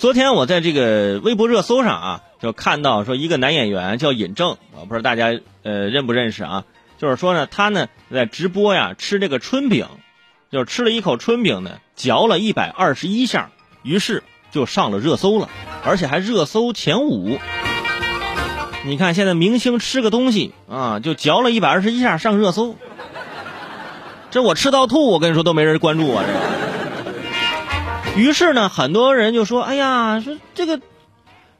昨天我在这个微博热搜上啊，就看到说一个男演员叫尹正，我不知道大家呃认不认识啊？就是说呢，他呢在直播呀吃这个春饼，就是吃了一口春饼呢，嚼了一百二十一下，于是就上了热搜了，而且还热搜前五。你看现在明星吃个东西啊，就嚼了一百二十一下上热搜，这我吃到吐，我跟你说都没人关注我这个。于是呢，很多人就说：“哎呀，说这个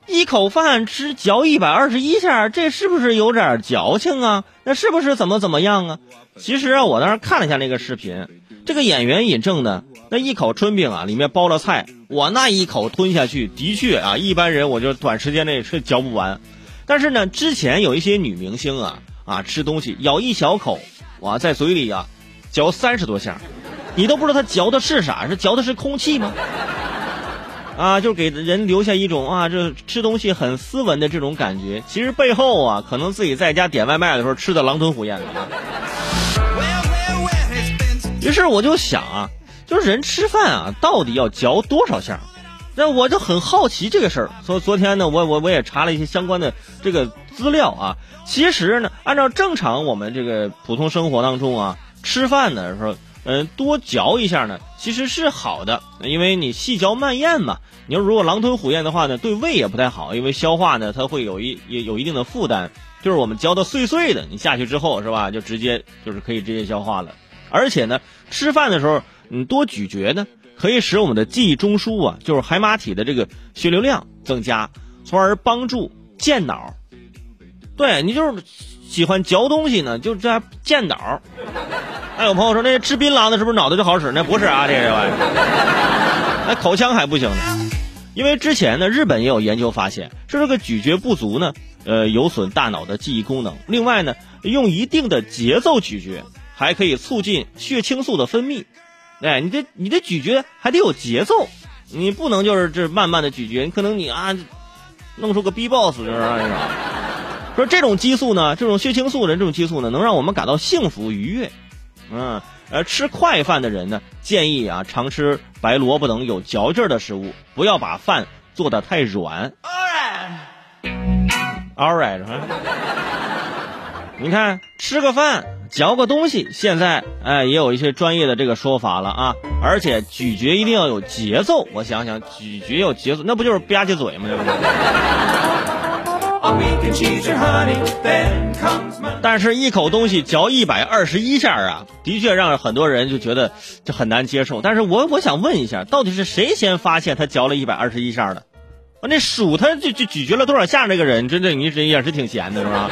一口饭吃嚼一百二十一下，这是不是有点矫情啊？那是不是怎么怎么样啊？”其实啊，我当时看了一下那个视频，这个演员尹正呢，那一口春饼啊，里面包了菜，我那一口吞下去，的确啊，一般人我就短时间内是嚼不完。但是呢，之前有一些女明星啊啊吃东西咬一小口，哇，在嘴里啊嚼三十多下。你都不知道他嚼的是啥，是嚼的是空气吗？啊，就给人留下一种啊，这吃东西很斯文的这种感觉。其实背后啊，可能自己在家点外卖的时候吃的狼吞虎咽的。于是我就想啊，就是人吃饭啊，到底要嚼多少下？那我就很好奇这个事儿。所以昨天呢，我我我也查了一些相关的这个资料啊。其实呢，按照正常我们这个普通生活当中啊，吃饭的时候。嗯，多嚼一下呢，其实是好的，因为你细嚼慢咽嘛。你要如果狼吞虎咽的话呢，对胃也不太好，因为消化呢它会有一也有一定的负担。就是我们嚼的碎碎的，你下去之后是吧，就直接就是可以直接消化了。而且呢，吃饭的时候你多咀嚼呢，可以使我们的记忆中枢啊，就是海马体的这个血流量增加，从而帮助健脑。对你就是喜欢嚼东西呢，就这健脑。还有朋友说，那吃槟榔的是不是脑子就好使？那不是啊，这个玩意儿，那口腔还不行呢。因为之前呢，日本也有研究发现，说这个咀嚼不足呢，呃，有损大脑的记忆功能。另外呢，用一定的节奏咀嚼，还可以促进血清素的分泌。哎，你这你这咀嚼还得有节奏，你不能就是这慢慢的咀嚼，你可能你啊，弄出个 B boss 就是那种。说这种激素呢，这种血清素的这种激素呢，能让我们感到幸福愉悦。嗯，呃，吃快饭的人呢，建议啊，常吃白萝卜等有嚼劲儿的食物，不要把饭做的太软。All right，你看，吃个饭，嚼个东西，现在哎，也有一些专业的这个说法了啊。而且咀嚼一定要有节奏，我想想，咀嚼有节奏，那不就是吧唧嘴吗？对不对？但是，一口东西嚼一百二十一下啊，的确让很多人就觉得就很难接受。但是我我想问一下，到底是谁先发现他嚼了一百二十一下的？啊，那数他就就咀嚼了多少下那个人，真的你这也是挺闲的，是吧？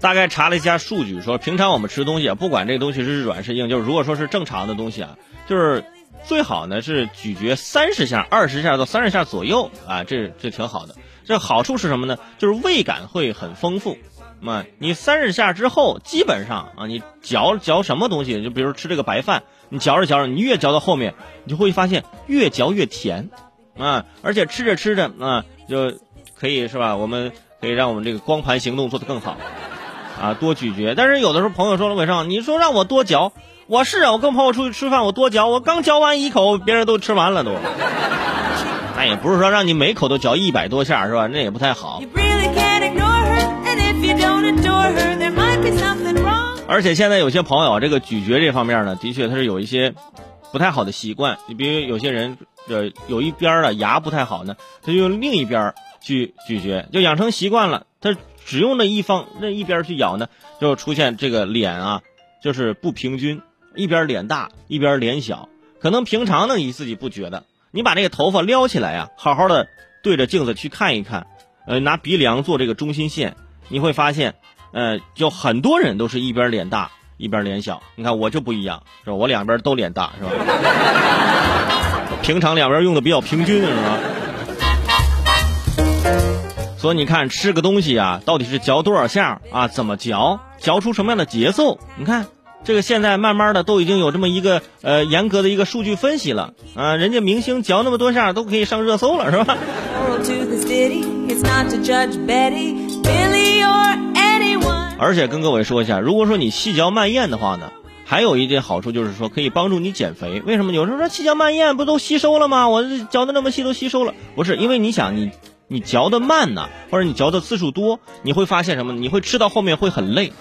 大概查了一下数据，说平常我们吃东西，不管这个东西是软是硬，就是如果说是正常的东西啊，就是。最好呢是咀嚼三十下，二十下到三十下左右啊，这这挺好的。这好处是什么呢？就是味感会很丰富。啊，你三十下之后，基本上啊，你嚼嚼什么东西，就比如吃这个白饭，你嚼着嚼着，你越嚼到后面，你就会发现越嚼越甜啊，而且吃着吃着啊，就可以是吧？我们可以让我们这个光盘行动做得更好啊，多咀嚼。但是有的时候朋友说了，伟少，你说让我多嚼。我是啊，我跟朋友出去吃饭，我多嚼，我刚嚼完一口，别人都吃完了都。那也不是说让你每口都嚼一百多下是吧？那也不太好。而且现在有些朋友这个咀嚼这方面呢，的确他是有一些不太好的习惯。你比如有些人呃有一边的牙不太好呢，他就用另一边去咀嚼，就养成习惯了，他只用那一方那一边去咬呢，就出现这个脸啊就是不平均。一边脸大，一边脸小，可能平常呢你自己不觉得。你把这个头发撩起来呀，好好的对着镜子去看一看，呃，拿鼻梁做这个中心线，你会发现，呃，就很多人都是一边脸大，一边脸小。你看我就不一样，是吧？我两边都脸大，是吧？平常两边用的比较平均，是吧？所以你看，吃个东西啊，到底是嚼多少下啊？怎么嚼？嚼出什么样的节奏？你看。这个现在慢慢的都已经有这么一个呃严格的一个数据分析了啊，人家明星嚼那么多下都可以上热搜了，是吧？而且跟各位说一下，如果说你细嚼慢咽的话呢，还有一点好处就是说可以帮助你减肥。为什么？有时候说细嚼慢咽不都吸收了吗？我嚼的那么细都吸收了，不是因为你想你你嚼的慢呢，或者你嚼的次数多，你会发现什么？你会吃到后面会很累。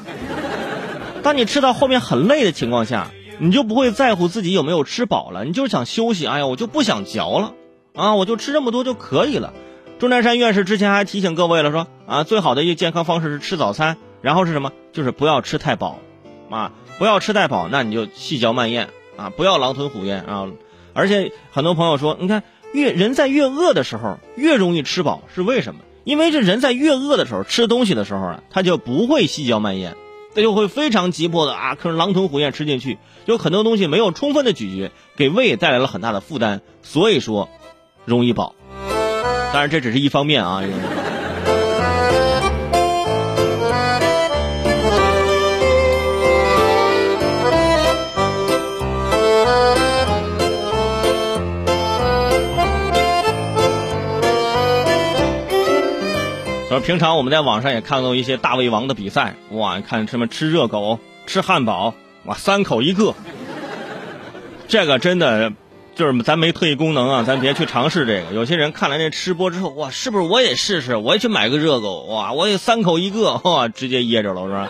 当你吃到后面很累的情况下，你就不会在乎自己有没有吃饱了，你就是想休息。哎呀，我就不想嚼了啊，我就吃这么多就可以了。钟南山院士之前还提醒各位了，说啊，最好的一个健康方式是吃早餐，然后是什么？就是不要吃太饱，啊，不要吃太饱，那你就细嚼慢咽啊，不要狼吞虎咽啊。而且很多朋友说，你看越人在越饿的时候越容易吃饱，是为什么？因为这人在越饿的时候吃东西的时候啊，他就不会细嚼慢咽。他就会非常急迫的啊，可是狼吞虎咽吃进去，有很多东西没有充分的咀嚼，给胃带来了很大的负担，所以说容易饱。当然这只是一方面啊。平常我们在网上也看到一些大胃王的比赛，哇，看什么吃热狗、吃汉堡，哇，三口一个。这个真的就是咱没特异功能啊，咱别去尝试这个。有些人看了那吃播之后，哇，是不是我也试试？我也去买个热狗，哇，我也三口一个，哇，直接噎着了，是吧？